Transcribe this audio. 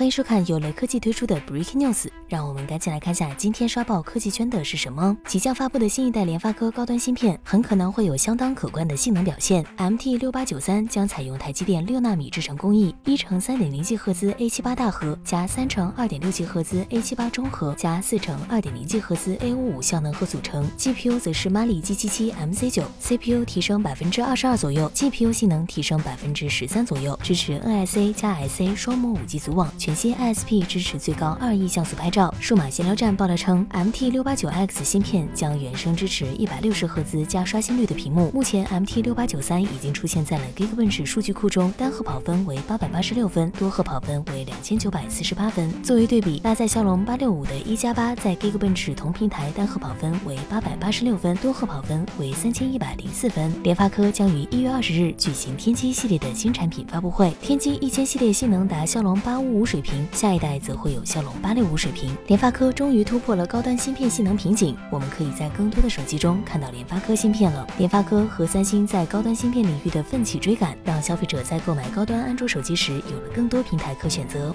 欢迎收看由雷科技推出的 Break News，让我们赶紧来看下今天刷爆科技圈的是什么。即将发布的新一代联发科高端芯片，很可能会有相当可观的性能表现。MT 六八九三将采用台积电六纳米制程工艺，一乘三点零 G 赫兹 A 七八大核加三乘二点六 G 赫兹 A 七八中核加四乘二点零 G 赫兹 A 五五效能核组成。GPU 则是 Mali G 七七 MC 九，CPU 提升百分之二十二左右，GPU 性能提升百分之十三左右，支持 NSA 加 SA 双模五 G 组网。全新 ISP 支持最高二亿像素拍照。数码闲聊站爆料称，MT 六八九 X 芯片将原生支持一百六十赫兹加刷新率的屏幕。目前，MT 六八九三已经出现在了 Geekbench 数据库中，单核跑分为八百八十六分，多核跑分为两千九百四十八分。作为对比，搭载骁龙八六五的一加八在 Geekbench 同平台单核跑分为八百八十六分，多核跑分为三千一百零四分。联发科将于一月二十日举行天玑系列的新产品发布会，天玑一千系列性能达骁龙八五五水平。下一代则会有骁龙八六五水平。联发科终于突破了高端芯片性能瓶颈，我们可以在更多的手机中看到联发科芯片了。联发科和三星在高端芯片领域的奋起追赶，让消费者在购买高端安卓手机时有了更多平台可选择。